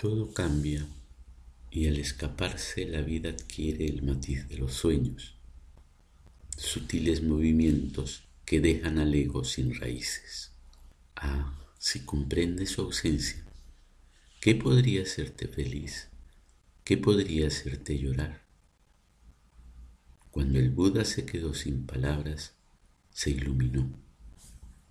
Todo cambia y al escaparse la vida adquiere el matiz de los sueños, sutiles movimientos que dejan al ego sin raíces. Ah, si comprendes su ausencia, ¿qué podría hacerte feliz? ¿Qué podría hacerte llorar? Cuando el Buda se quedó sin palabras, se iluminó